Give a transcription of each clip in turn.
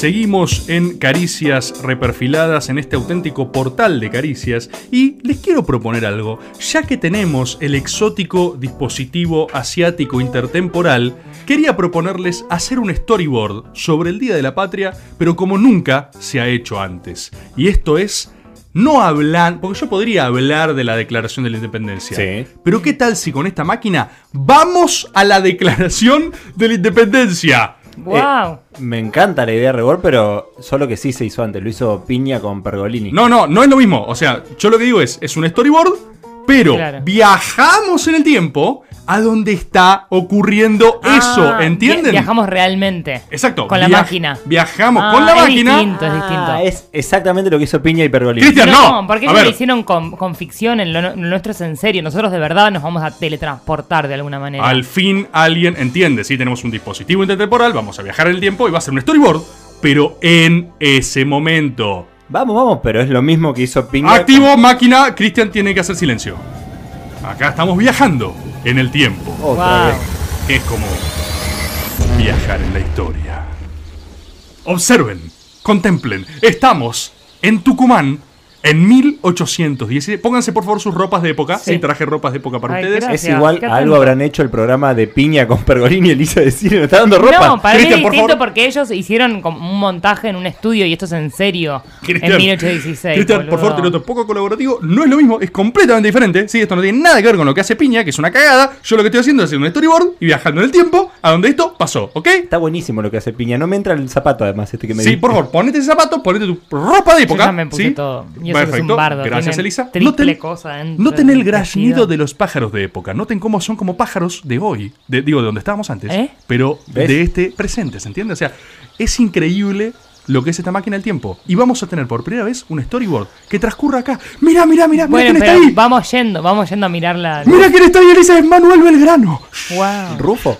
Seguimos en Caricias Reperfiladas, en este auténtico portal de caricias, y les quiero proponer algo, ya que tenemos el exótico dispositivo asiático intertemporal, quería proponerles hacer un storyboard sobre el Día de la Patria, pero como nunca se ha hecho antes. Y esto es no hablar, porque yo podría hablar de la declaración de la independencia. Sí. Pero ¿qué tal si con esta máquina vamos a la declaración de la independencia? ¡Wow! Me encanta la idea de Rebord, pero solo que sí se hizo antes. Lo hizo Piña con Pergolini. No, no, no es lo mismo. O sea, yo lo que digo es, es un storyboard, pero Claro. viajamos en el tiempo a donde está ocurriendo eso, Ah, ¿entienden? vi- Viajamos realmente. Exacto. Con la máquina. Viajamos Ah, con la es máquina. distinto, es distinto. Ah, es exactamente lo que hizo Piña y Pergolini. Cristian, no. porque A ellos ver. lo hicieron con, con ficción, en lo, lo nuestro es en serio. Nosotros de verdad nos vamos a teletransportar de alguna manera. Al fin alguien entiende, si tenemos un dispositivo intertemporal, vamos a viajar en el tiempo y va a ser un storyboard, pero en ese momento. Vamos, vamos, pero es lo mismo que hizo Piña. Activo máquina, Cristian tiene que hacer silencio. Acá estamos viajando en el tiempo. Otra Wow. vez. Es como viajar en la historia. Observen, contemplen, estamos en Tucumán en 1816. Pónganse por favor sus ropas de época. Sí, Sí. traje ropas de época para Ay, ustedes. gracias. Es igual, algo atento. habrán hecho el programa de Piña con Pergolini y Elisa de Cine. Está dando ropa. No, para mí es Cristian, por distinto favor. porque ellos hicieron como un montaje en un estudio y esto es en serio. Cristian, en 1816. Cristian, por favor, te noto poco colaborativo. No es lo mismo, es completamente diferente. Sí, esto no tiene nada que ver con lo que hace Piña, que es una cagada. Yo lo que estoy haciendo es hacer un storyboard y viajando en el tiempo a donde esto pasó, ¿ok? Está buenísimo lo que hace Piña. No me entra el zapato, además, este que me Sí, diste. por favor, ponete ese zapato, ponete tu ropa de Yo época. ya me puse ¿sí? todo. Y eso que es un bardo, Gracias, tiene Elisa. Noten, cosa noten el vestido. de los pájaros de época. Noten cómo son como pájaros de hoy. De- digo, de donde estábamos antes. ¿Eh? Pero ¿Ves? de este presente, ¿se entiende? O sea, es increíble lo que es esta máquina del tiempo. Y vamos a tener por primera vez un storyboard que transcurra acá. Mira, mira, mira, mira Bueno, quién está pero ahí. vamos yendo, vamos yendo a mirarla. Mira quién está ahí, Elisa, es Manuel Belgrano. Wow. Rufo.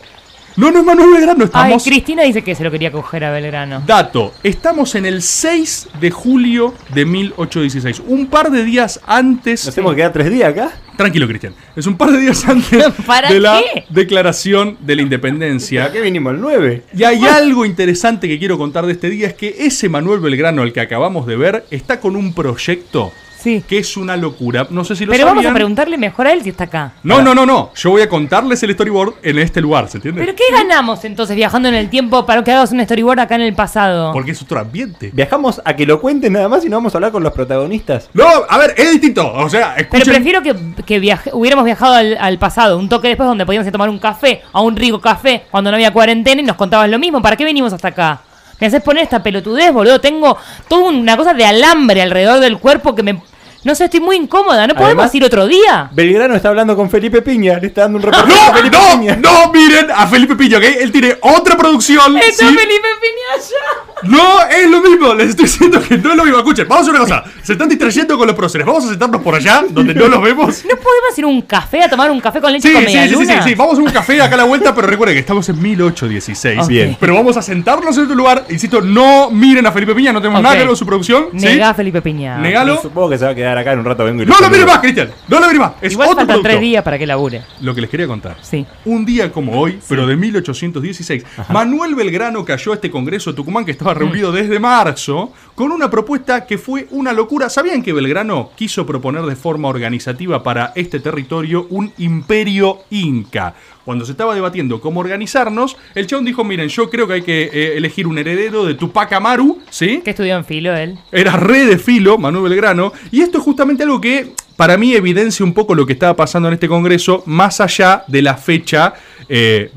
No, no es Manuel Belgrano, Ay, estamos... Cristina dice que se lo quería coger a Belgrano. Dato, estamos en el 6 de julio de 1816, un par de días antes... Nos hemos quedado tres días acá. Tranquilo, Cristian. Es un par de días antes ¿Para de la qué? declaración de la ¿A independencia. qué vinimos? El 9. Y hay algo interesante que quiero contar de este día, es que ese Manuel Belgrano, al que acabamos de ver, está con un proyecto Sí. que es una locura. No sé si lo Pero vamos a preguntarle mejor a él si está acá. No, no, no, no. Yo voy a contarles el storyboard en este lugar, ¿se entiende? ¿Pero qué ganamos entonces viajando en el tiempo para que hagas un storyboard acá en el pasado? Porque es otro ambiente. Viajamos a que lo cuenten nada más y no vamos a hablar con los protagonistas. No, a ver, es distinto. O sea, Pero escuchen. prefiero que, que viaje- hubiéramos viajado al, al pasado, un toque después donde podíamos ir a tomar un café, a un rico café, cuando no había cuarentena y nos contabas lo mismo. ¿Para qué venimos hasta acá? Me haces poner esta pelotudez, boludo. Tengo toda una cosa de alambre alrededor del cuerpo que me... No sé, estoy muy incómoda. ¿No podemos Además- ir otro día? Belgrano está hablando con Felipe Piña. Le está dando un reportaje No, a Felipe no, Piña. no, miren a Felipe Piña, ¿ok? Él tiene otra producción. ¡Está ¿sí? Felipe Piña allá! No, es lo mismo, les estoy diciendo que no es lo mismo. Escuchen, vamos a hacer una cosa. Se están distrayendo con los próceres. Vamos a sentarnos por allá, donde no los vemos. ¿No podemos ir a un café a tomar un café con leche Sí, con sí, media sí, sí, sí. Vamos a un café acá a la vuelta, pero recuerden que estamos en 1816. Ok. Bien. Pero vamos a sentarnos en otro lugar. Insisto, no miren a Felipe Piña, no tenemos nada que ver con su producción. ¿sí? Negá a Felipe Piña. Negalo. Supongo que se va a quedar acá en un rato. Vengo y No lo miren más, Cristian. No lo miren más. Es Igual otro faltan producto. tres días para que labure. Lo que les quería contar. Sí. Un día como hoy, pero de 1816, Manuel Belgrano cayó a este Congreso de Tucumán que estaba reunido desde marzo con una propuesta que fue una locura. ¿Sabían que Belgrano quiso proponer de forma organizativa para este territorio un imperio inca? Cuando se estaba debatiendo cómo organizarnos, el chabón dijo, miren, yo creo que hay que eh, elegir un heredero de Tupac Amaru, ¿sí? ¿Qué estudió en filo él? Era re de filo, Manuel Belgrano. Y esto es justamente algo que para mí evidencia un poco lo que estaba pasando en este congreso, más allá de la fecha eh,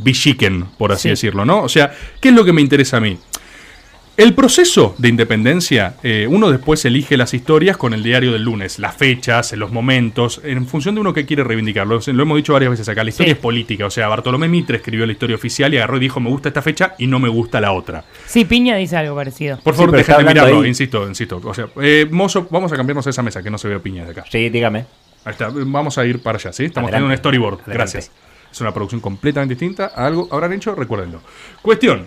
por así Sí. decirlo, ¿no? O sea, ¿qué es lo que me interesa a mí? El proceso de independencia, eh, uno después elige las historias con el diario del lunes, las fechas, los momentos, en función de uno que quiere reivindicarlo. Lo hemos dicho varias veces acá, la historia Sí. es política. O sea, Bartolomé Mitre escribió la historia oficial y agarró y dijo, me gusta esta fecha y no me gusta la otra. Sí, Piña dice algo parecido. Por Sí, favor, dejen de hablando mirarlo, ahí. insisto, insisto. O sea, eh, mozo, vamos a cambiarnos a esa mesa que no se vea piña de acá. Sí, dígame. Ahí está, vamos a ir para allá, ¿sí? Estamos Adelante. teniendo un storyboard. Adelante. Gracias. Es una producción completamente distinta a algo habrán hecho, recuérdenlo. Cuestión.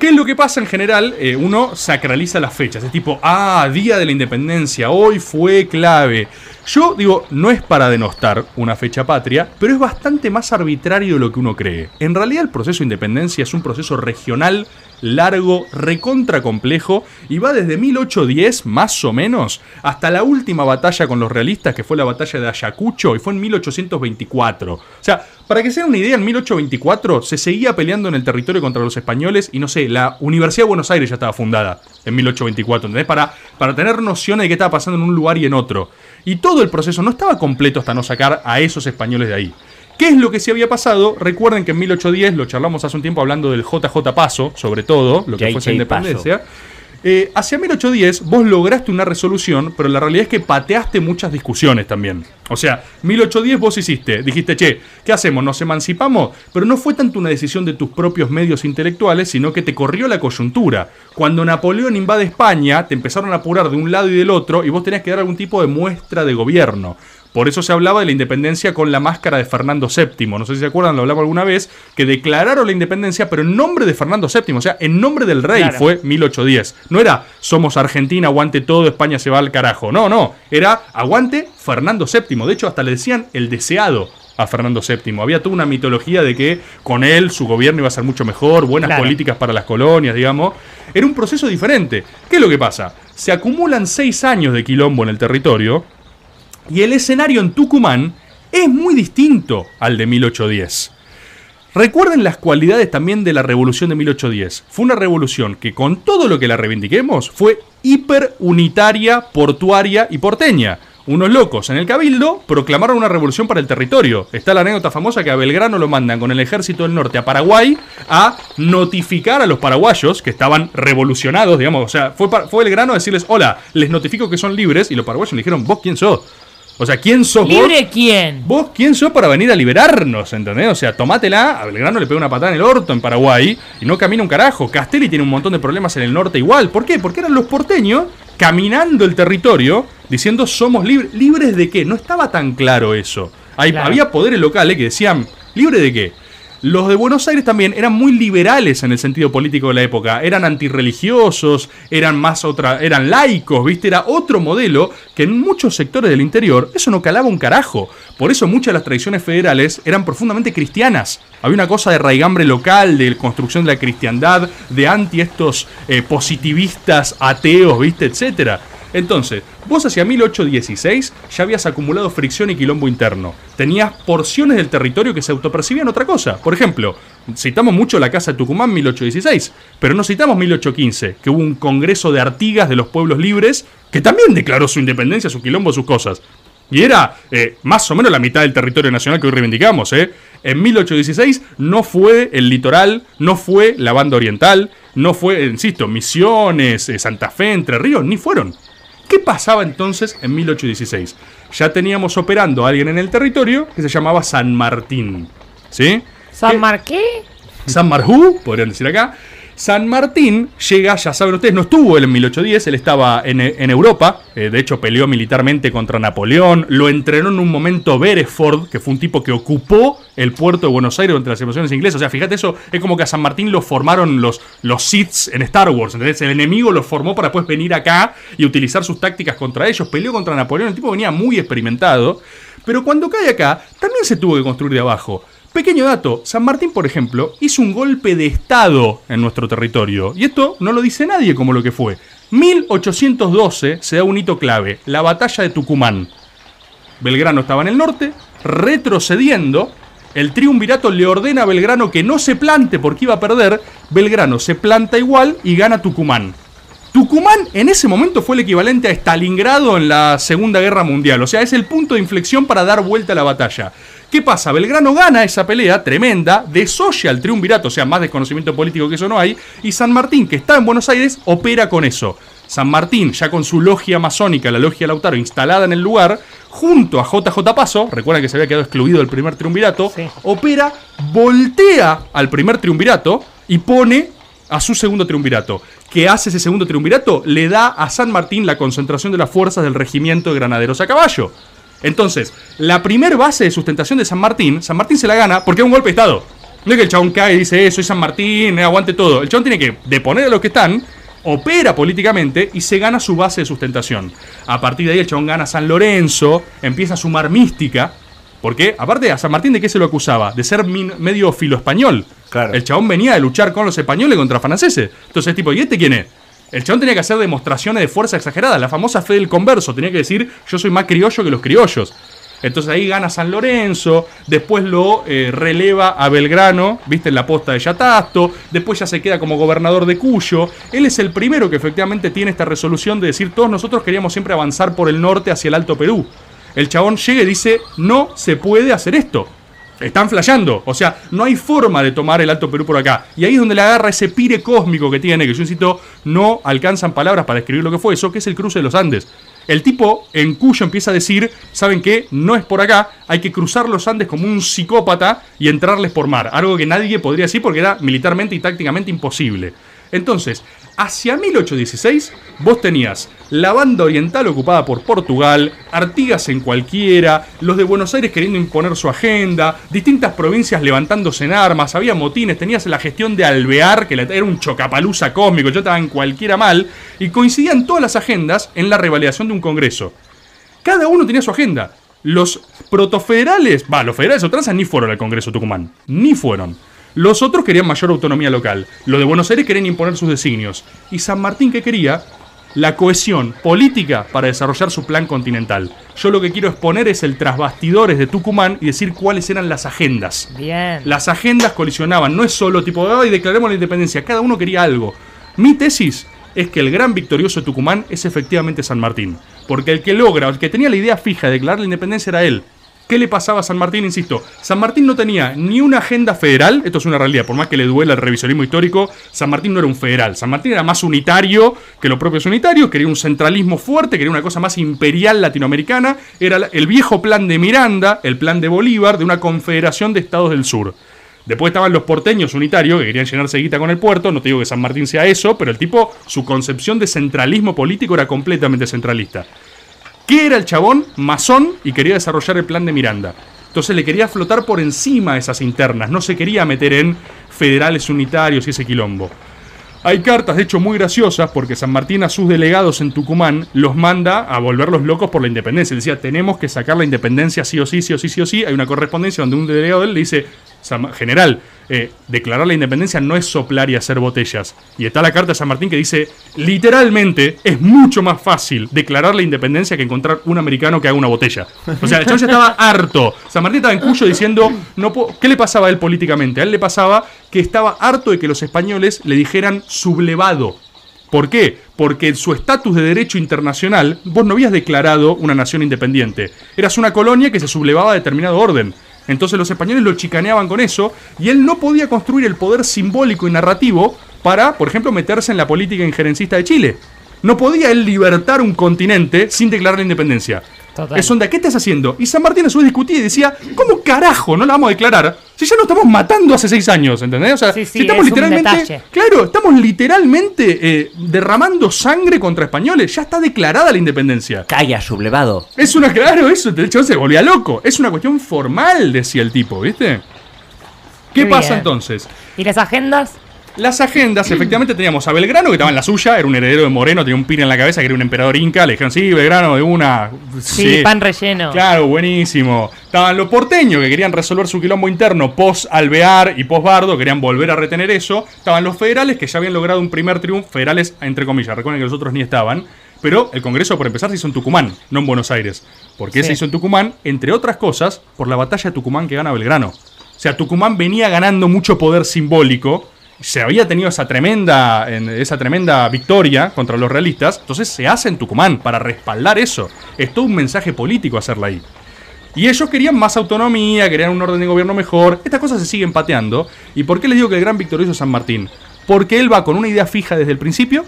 ¿Qué es lo que pasa en general? Eh, uno sacraliza las fechas. Es tipo, ah, día de la independencia, hoy fue clave. Yo digo, no es para denostar una fecha patria, pero es bastante más arbitrario de lo que uno cree. En realidad el proceso de independencia es un proceso regional largo, recontra complejo, y va desde 1810, más o menos, hasta la última batalla con los realistas, que fue la batalla de Ayacucho, y fue en 1824. O sea, para que se den una idea, en 1824 se seguía peleando en el territorio contra los españoles, y no sé, la Universidad de Buenos Aires ya estaba fundada en 1824, ¿entendés? Para, para tener nociones de qué estaba pasando en un lugar y en otro. Y todo el proceso no estaba completo hasta no sacar a esos españoles de ahí. ¿Qué es lo que sí había pasado? Recuerden que en 1810, lo charlamos hace un tiempo hablando del JJ Paso, sobre todo, lo que fue esa independencia. Eh, hacia 1810 vos lograste una resolución, pero la realidad es que pateaste muchas discusiones también. O sea, 1810 vos hiciste, dijiste, che, ¿qué hacemos? ¿Nos emancipamos? Pero no fue tanto una decisión de tus propios medios intelectuales, sino que te corrió la coyuntura. Cuando Napoleón invade España, te empezaron a apurar de un lado y del otro y vos tenías que dar algún tipo de muestra de gobierno. Por eso se hablaba de la independencia con la máscara de Fernando VII. No sé si se acuerdan, lo hablamos alguna vez, que declararon la independencia, pero en nombre de Fernando VII, o sea, en nombre del rey fue 1810. No era somos Argentina, aguante todo, España se va al carajo. No, no, era aguante Fernando VII. De hecho, hasta le decían el deseado a Fernando VII. Había toda una mitología de que con él su gobierno iba a ser mucho mejor, buenas políticas para las colonias, digamos. Era un proceso diferente. ¿Qué es lo que pasa? Se acumulan seis años de quilombo en el territorio y el escenario en Tucumán es muy distinto al de 1810. Recuerden las cualidades también de la revolución de 1810. Fue una revolución que con todo lo que la reivindiquemos fue hiper unitaria, portuaria y porteña. Unos locos en el cabildo proclamaron una revolución para el territorio. Está la anécdota famosa que a Belgrano lo mandan con el ejército del norte a Paraguay a notificar a los paraguayos que estaban revolucionados, digamos. O sea, fue, fue Belgrano a decirles, hola, les notifico que son libres y los paraguayos le dijeron, vos quién sos. O sea, ¿quién sos ¿Libre quién? Vos, ¿quién sos para venir a liberarnos? ¿Entendés? O sea, tomátela. A Belgrano le pega una patada en el orto en Paraguay y no camina un carajo. Castelli tiene un montón de problemas en el norte igual. ¿Por qué? Porque eran los porteños caminando el territorio diciendo somos libres. ¿Libres de qué? No estaba tan claro eso. Había poderes locales que decían, ¿libre de qué? Los de Buenos Aires también eran muy liberales en el sentido político de la época. Eran antirreligiosos, eran más otra, eran laicos, ¿viste? Era otro modelo que en muchos sectores del interior eso no calaba un carajo. Por eso muchas de las tradiciones federales eran profundamente cristianas. Había una cosa de raigambre local, de construcción de la cristiandad, de anti estos eh, positivistas ateos, ¿viste? etcétera. Entonces, vos hacia 1816 ya habías acumulado fricción y quilombo interno. Tenías porciones del territorio que se autopercibían otra cosa. Por ejemplo, citamos mucho la Casa de Tucumán 1816, pero no citamos 1815, que hubo un congreso de Artigas de los pueblos libres que también declaró su independencia, su quilombo, sus cosas. Y era eh, más o menos la mitad del territorio nacional que hoy reivindicamos. ¿eh? En 1816 no fue el litoral, no fue la banda oriental, no fue, insisto, Misiones, eh, Santa Fe, Entre Ríos, ni fueron. ¿Qué pasaba entonces en 1816? Ya teníamos operando a alguien en el territorio que se llamaba San Martín. ¿Sí? ¿San Marqué? San Marjú, podrían decir acá, San Martín llega, ya saben ustedes, no estuvo él en 1810, él estaba en, Europa, eh, de hecho peleó militarmente contra Napoleón, lo entrenó en un momento Beresford, que fue un tipo que ocupó el puerto de Buenos Aires durante las invasiones inglesas. O sea, fíjate eso, es como que a San Martín lo formaron los, los Siths en Star Wars, ¿entendés? El enemigo lo formó para después venir acá y utilizar sus tácticas contra ellos, peleó contra Napoleón, el tipo venía muy experimentado, pero cuando cae acá, también se tuvo que construir de abajo. Pequeño dato, San Martín, por ejemplo, hizo un golpe de Estado en nuestro territorio. Y esto no lo dice nadie como lo que fue. 1812 se da un hito clave, la batalla de Tucumán. Belgrano estaba en el norte, retrocediendo. El triunvirato le ordena a Belgrano que no se plante porque iba a perder. Belgrano se planta igual y gana Tucumán. Tucumán en ese momento fue el equivalente a Stalingrado en la Segunda Guerra Mundial. O sea, es el punto de inflexión para dar vuelta a la batalla. ¿Qué pasa? Belgrano gana esa pelea tremenda, desoya al triunvirato, o sea, más desconocimiento político que eso no hay, y San Martín, que está en Buenos Aires, opera con eso. San Martín, ya con su logia masónica, la logia Lautaro, instalada en el lugar, junto a JJ Paso, recuerda que se había quedado excluido del primer triunvirato, opera, voltea al primer triunvirato y pone a su segundo triunvirato. ¿Qué hace ese segundo triunvirato? Le da a San Martín la concentración de las fuerzas del regimiento de granaderos a caballo. Entonces, la primer base de sustentación de San Martín, San Martín se la gana porque es un golpe de Estado. No es que el chabón cae y dice, eh, soy San Martín, eh, aguante todo. El chabón tiene que deponer a los que están, opera políticamente y se gana su base de sustentación. A partir de ahí el chabón gana San Lorenzo, empieza a sumar mística. Porque, aparte, a San Martín de qué se lo acusaba? De ser min- medio filo español. Claro. El chabón venía de luchar con los españoles contra franceses. Entonces, tipo, ¿y este quién es? El chabón tenía que hacer demostraciones de fuerza exagerada. La famosa fe del converso. Tenía que decir, yo soy más criollo que los criollos. Entonces ahí gana San Lorenzo, después lo eh, releva a Belgrano, viste, en la posta de Yatasto, después ya se queda como gobernador de Cuyo. Él es el primero que efectivamente tiene esta resolución de decir, todos nosotros queríamos siempre avanzar por el norte hacia el Alto Perú. El chabón llega y dice, no se puede hacer esto. Están flasheando. O sea, no hay forma de tomar el Alto Perú por acá. Y ahí es donde le agarra ese pire cósmico que tiene, que yo insisto, no alcanzan palabras para describir lo que fue eso, que es el cruce de los Andes. El tipo en Cuyo empieza a decir, ¿saben qué? No es por acá, hay que cruzar los Andes como un psicópata y entrarles por mar. Algo que nadie podría decir porque era militarmente y tácticamente imposible. Entonces, hacia 1816, vos tenías la banda oriental ocupada por Portugal, Artigas en cualquiera, los de Buenos Aires queriendo imponer su agenda, distintas provincias levantándose en armas, había motines, tenías la gestión de Alvear, que era un chocapalusa cósmico, yo estaba cualquiera mal, y coincidían todas las agendas en la revalidación de un congreso. Cada uno tenía su agenda. Los protofederales, va, los federales o tranzas ni fueron al Congreso Tucumán, ni fueron. Los otros querían mayor autonomía local. Los de Buenos Aires querían imponer sus designios. Y San Martín, ¿qué quería? La cohesión política para desarrollar su plan continental. Yo lo que quiero exponer es el trasbastidores de Tucumán y decir cuáles eran las agendas. Bien. Las agendas colisionaban, no es solo tipo, ay, declaremos la independencia, cada uno quería algo. Mi tesis es que el gran victorioso de Tucumán es efectivamente San Martín, porque el que logra, el que tenía la idea fija de declarar la independencia era él. ¿Qué le pasaba a San Martín? Insisto, San Martín no tenía ni una agenda federal, esto es una realidad, por más que le duela el revisionismo histórico, San Martín no era un federal, San Martín era más unitario que los propios unitarios, quería un centralismo fuerte, quería una cosa más imperial latinoamericana, era el viejo plan de Miranda, el plan de Bolívar, de una confederación de estados del sur. Después estaban los porteños unitarios que querían llenarse guita con el puerto. No te digo que San Martín sea eso, pero el tipo, su concepción de centralismo político era completamente centralista. ¿Qué era el chabón? Masón y quería desarrollar el plan de Miranda. Entonces le quería flotar por encima esas internas, no se quería meter en federales unitarios y ese quilombo. Hay cartas, de hecho, muy graciosas, porque San Martín a sus delegados en Tucumán los manda a volverlos locos por la independencia. Decía, tenemos que sacar la independencia sí o sí, sí o sí, sí o sí. Hay una correspondencia donde un delegado de él le dice, "San- general, eh, declarar la independencia no es soplar y hacer botellas. Y está la carta de San Martín que dice, literalmente, es mucho más fácil declarar la independencia que encontrar un americano que haga una botella. O sea, el ya estaba harto. San Martín estaba en Cuyo diciendo, no ¿qué le pasaba a él políticamente? A él le pasaba que estaba harto de que los españoles le dijeran sublevado. ¿Por qué? Porque en su estatus de derecho internacional, vos no habías declarado una nación independiente. Eras una colonia que se sublevaba a determinado orden. Entonces los españoles lo chicaneaban con eso y él no podía construir el poder simbólico y narrativo para, por ejemplo, meterse en la política injerencista de Chile. No podía él libertar un continente sin declarar la independencia. Total. Es onda, ¿qué estás haciendo? Y San Martín a su vez discutía y decía, ¿cómo carajo no la vamos a declarar? Si ya nos estamos matando hace seis años, ¿entendés? O sea, Sí, sí, si estamos es literalmente. Claro, estamos literalmente eh, derramando sangre contra españoles. Ya está declarada la independencia. Calla, sublevado. Es una, claro, eso, de hecho se volvía loco. Es una cuestión formal, decía el tipo, ¿viste? ¿Qué Muy pasa bien. entonces? ¿Y las agendas? Las agendas, efectivamente teníamos a Belgrano, que estaba en la suya, era un heredero de Moreno, tenía un pin en la cabeza, que era un emperador inca. Le dijeron, sí, Belgrano, de una. Sí, pan relleno. Claro, buenísimo. Estaban los porteños que querían resolver su quilombo interno post Alvear y post Bardo, querían volver a retener eso. Estaban los federales que ya habían logrado un primer triunfo, federales entre comillas, recuerden que los otros ni estaban. Pero el Congreso, por empezar, se hizo en Tucumán, no en Buenos Aires. ¿Por qué Sí. se hizo en Tucumán? Entre otras cosas, por la batalla de Tucumán que gana Belgrano. O sea, Tucumán venía ganando mucho poder simbólico. Se había tenido esa tremenda, en- esa tremenda victoria contra los realistas. Entonces se hace en Tucumán para respaldar eso. Es todo un mensaje político hacerla ahí. Y ellos querían más autonomía, querían un orden de gobierno mejor. Estas cosas se siguen pateando. ¿Y por qué les digo que el gran victorioso es San Martín? Porque él va con una idea fija desde el principio,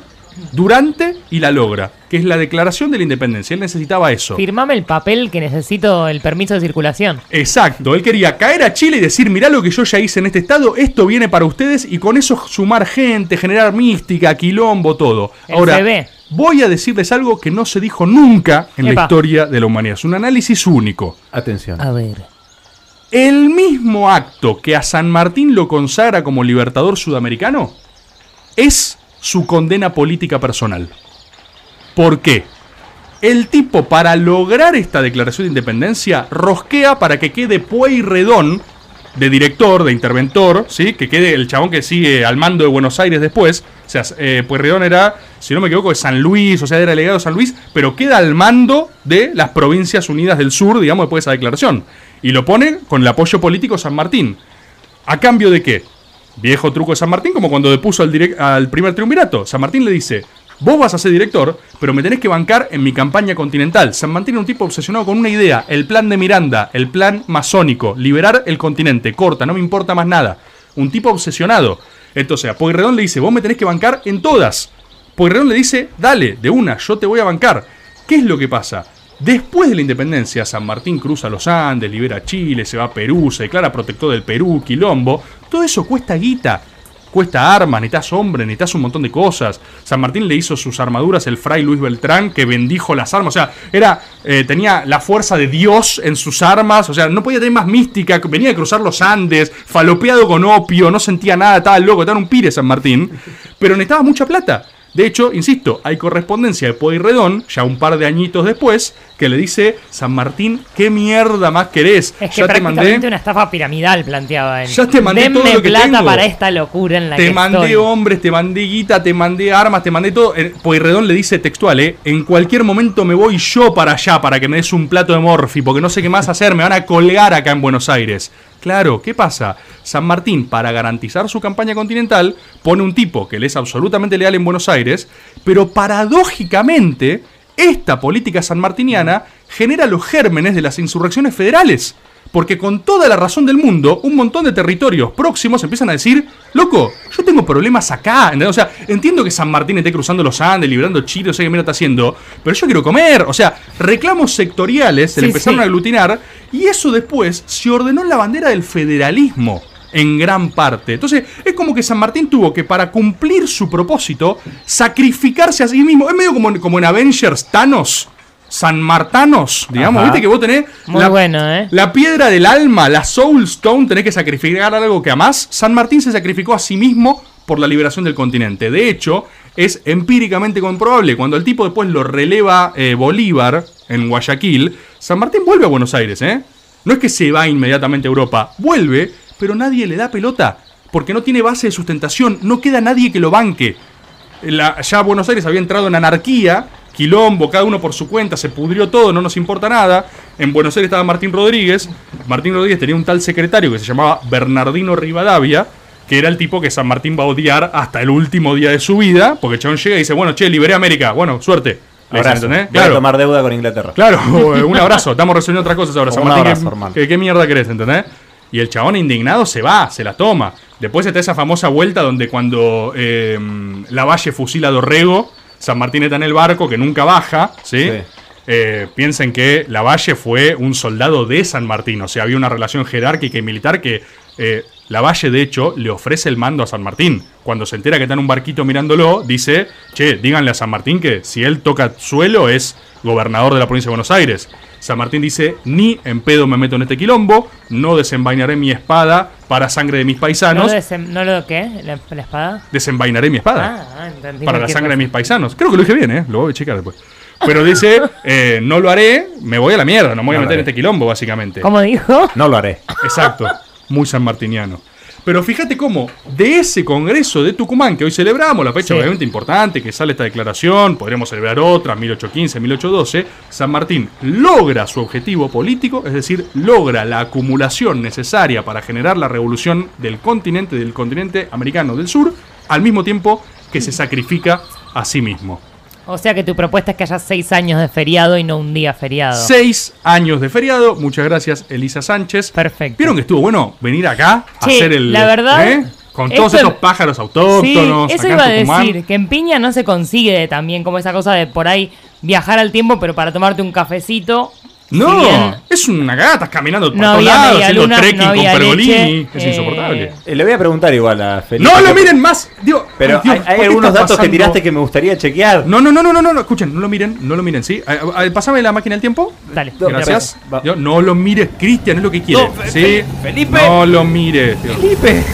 durante y la logra, que es la declaración de la independencia. Él necesitaba eso. Firmame el papel que necesito el permiso de circulación. Exacto, él quería caer a Chile y decir, mirá lo que yo ya hice en este estado, esto viene para ustedes y con eso sumar gente, generar mística, quilombo, todo. El Ahora, CB. voy a decirles algo que no se dijo nunca en la historia de la humanidad. Es un análisis único. Atención. A ver. el mismo acto que a San Martín lo consagra como libertador sudamericano es su condena política personal. ¿Por qué? El tipo, para lograr esta declaración de independencia, rosquea para que quede Pueyrredón de director, de interventor, ¿sí? Que quede el chabón que sigue al mando de Buenos Aires después. O sea, eh, Pueyrredón era, si no me equivoco, de San Luis, o sea, era delegado de San Luis, pero queda al mando de las Provincias Unidas del Sur, digamos, después de esa declaración. Y lo pone con el apoyo político San Martín. ¿A cambio de qué? Viejo truco de San Martín, como cuando depuso al, al primer triunvirato. San Martín le dice, vos vas a ser director, pero me tenés que bancar en mi campaña continental. San Martín era un tipo obsesionado con una idea, el plan de Miranda, el plan masónico, liberar el continente, corta, no me importa más nada. Un tipo obsesionado. Entonces a Pueyrredón le dice, vos me tenés que bancar en todas. Pueyrredón le dice, dale, de una, yo te voy a bancar. ¿Qué es lo que pasa? Después de la independencia, San Martín cruza los Andes, libera Chile, se va a Perú, se declara protector del Perú, Quilombo. Todo eso cuesta guita. Cuesta armas, necesitas hombres, necesitas un montón de cosas. San Martín le hizo sus armaduras el fray Luis Beltrán, que bendijo las armas. O sea, era, eh, tenía la fuerza de Dios en sus armas. O sea, no podía tener más mística. Venía a cruzar los Andes, falopeado con opio, no sentía nada, estaba loco, estaba un pire San Martín. Pero necesitaba mucha plata. De hecho, insisto, hay correspondencia de Pueyrredón, ya un par de añitos después, que le dice, San Martín, ¿qué mierda más querés? Es que ya te mandé, una estafa piramidal planteaba él. Ya te mandé Denme todo lo que plata tengo. para esta locura en la te que mandé estoy. hombres, te mandé guita, te mandé armas, te mandé todo. Pueyrredón le dice textual, ¿eh? En cualquier momento me voy yo para allá para que me des un plato de morfi, porque no sé qué más hacer, me van a colgar acá en Buenos Aires. Claro, ¿qué pasa? San Martín, para garantizar su campaña continental, pone un tipo que le es absolutamente leal en Buenos Aires, pero paradójicamente, esta política sanmartiniana genera los gérmenes de las insurrecciones federales. Porque con toda la razón del mundo, un montón de territorios próximos empiezan a decir, loco, yo tengo problemas acá. O sea, entiendo que San Martín esté cruzando los Andes, liberando Chile, no sé qué mierda está haciendo, pero yo quiero comer. O sea, reclamos sectoriales se le empezaron sí. a aglutinar y eso después se ordenó en la bandera del federalismo en gran parte. Entonces, es como que San Martín tuvo que, para cumplir su propósito, sacrificarse a sí mismo. Es medio como, como en Avengers Thanos. San Martanos, digamos, Ajá. viste que vos tenés Muy la, bueno, ¿eh? la piedra del alma, la Soul Stone, tenés que sacrificar algo que amás. San Martín se sacrificó a sí mismo por la liberación del continente. De hecho, es empíricamente comprobable. Cuando el tipo después lo releva eh, Bolívar en Guayaquil, San Martín vuelve a Buenos Aires, ¿eh? No es que se va inmediatamente a Europa, vuelve, pero nadie le da pelota. Porque no tiene base de sustentación, no queda nadie que lo banque. Ya Buenos Aires había entrado en anarquía, quilombo, cada uno por su cuenta, se pudrió todo, no nos importa nada. En Buenos Aires estaba Martín Rodríguez. Martín Rodríguez tenía un tal secretario que se llamaba Bernardino Rivadavia, que era el tipo que San Martín va a odiar hasta el último día de su vida, porque chabón llega y dice, bueno, che, liberé América, bueno, suerte. Le dicen, Abrazo. ¿entendés? Voy a tomar deuda con Inglaterra. Claro, un abrazo. Estamos resolviendo otras cosas ahora. San Martín, abrazo, ¿qué- hermano. ¿qué, qué mierda querés, entendés? Y el chabón indignado se va, se la toma. Después está esa famosa vuelta donde cuando eh, la Valle fusila a Dorrego, San Martín está en el barco que nunca baja, ¿sí? Sí. Eh, piensen que la Valle fue un soldado de San Martín, o sea, había una relación jerárquica y militar que eh, la Valle, de hecho, le ofrece el mando a San Martín. Cuando se entera que está en un barquito mirándolo, dice, che, díganle a San Martín que si él toca suelo es gobernador de la provincia de Buenos Aires. San Martín dice, ni en pedo me meto en este quilombo, no desenvainaré mi espada para sangre de mis ¿No paisanos, lo, desem- ¿No lo qué? ¿La, la espada? desenvainaré mi espada Ah, entendí para la sangre de mis paisanos. Creo que lo dije bien, ¿eh? Lo voy a checar después. Pero dice, eh, no lo haré, me voy a la mierda, no me voy a No meter en este quilombo, básicamente. ¿Cómo dijo? No lo haré. Exacto, muy sanmartiniano. Pero fíjate cómo, de ese congreso de Tucumán que hoy celebramos, la fecha Sí. obviamente importante, que sale esta declaración, podremos celebrar otra, 1815, 1812, San Martín logra su objetivo político, es decir, logra la acumulación necesaria para generar la revolución del continente, del continente americano del sur, al mismo tiempo que se sacrifica a sí mismo. O sea que tu propuesta es que haya seis años de feriado y no un día feriado. Seis años de feriado. Muchas gracias, Elisa Sánchez. Perfecto. ¿Vieron que estuvo bueno venir acá a Che, hacer el. la verdad, ¿eh? Con todos estos pájaros Sí, autóctonos. eso acá en iba a decir, que en Piña no se consigue también como esa cosa de por ahí viajar al tiempo, pero para tomarte un cafecito No, Si bien- es una estás caminando por No todos lados, haciendo luna, trekking no había con Pergolini. leche, es eh, insoportable. Eh, le voy a preguntar igual a Felipe. No lo ¿qué- miren más. Digo, Pero Dios, hay, ¿por hay qué algunos datos que tiraste que me gustaría chequear. No, no, no, no, no, no, no, escuchen, no lo miren, no lo miren, ¿sí? Ah, Pásame la máquina del tiempo. Dale. Gracias. Yo, no lo mires, Cristian, es lo que quiere. No, ¿sí? Felipe. No lo mires. tío. Felipe.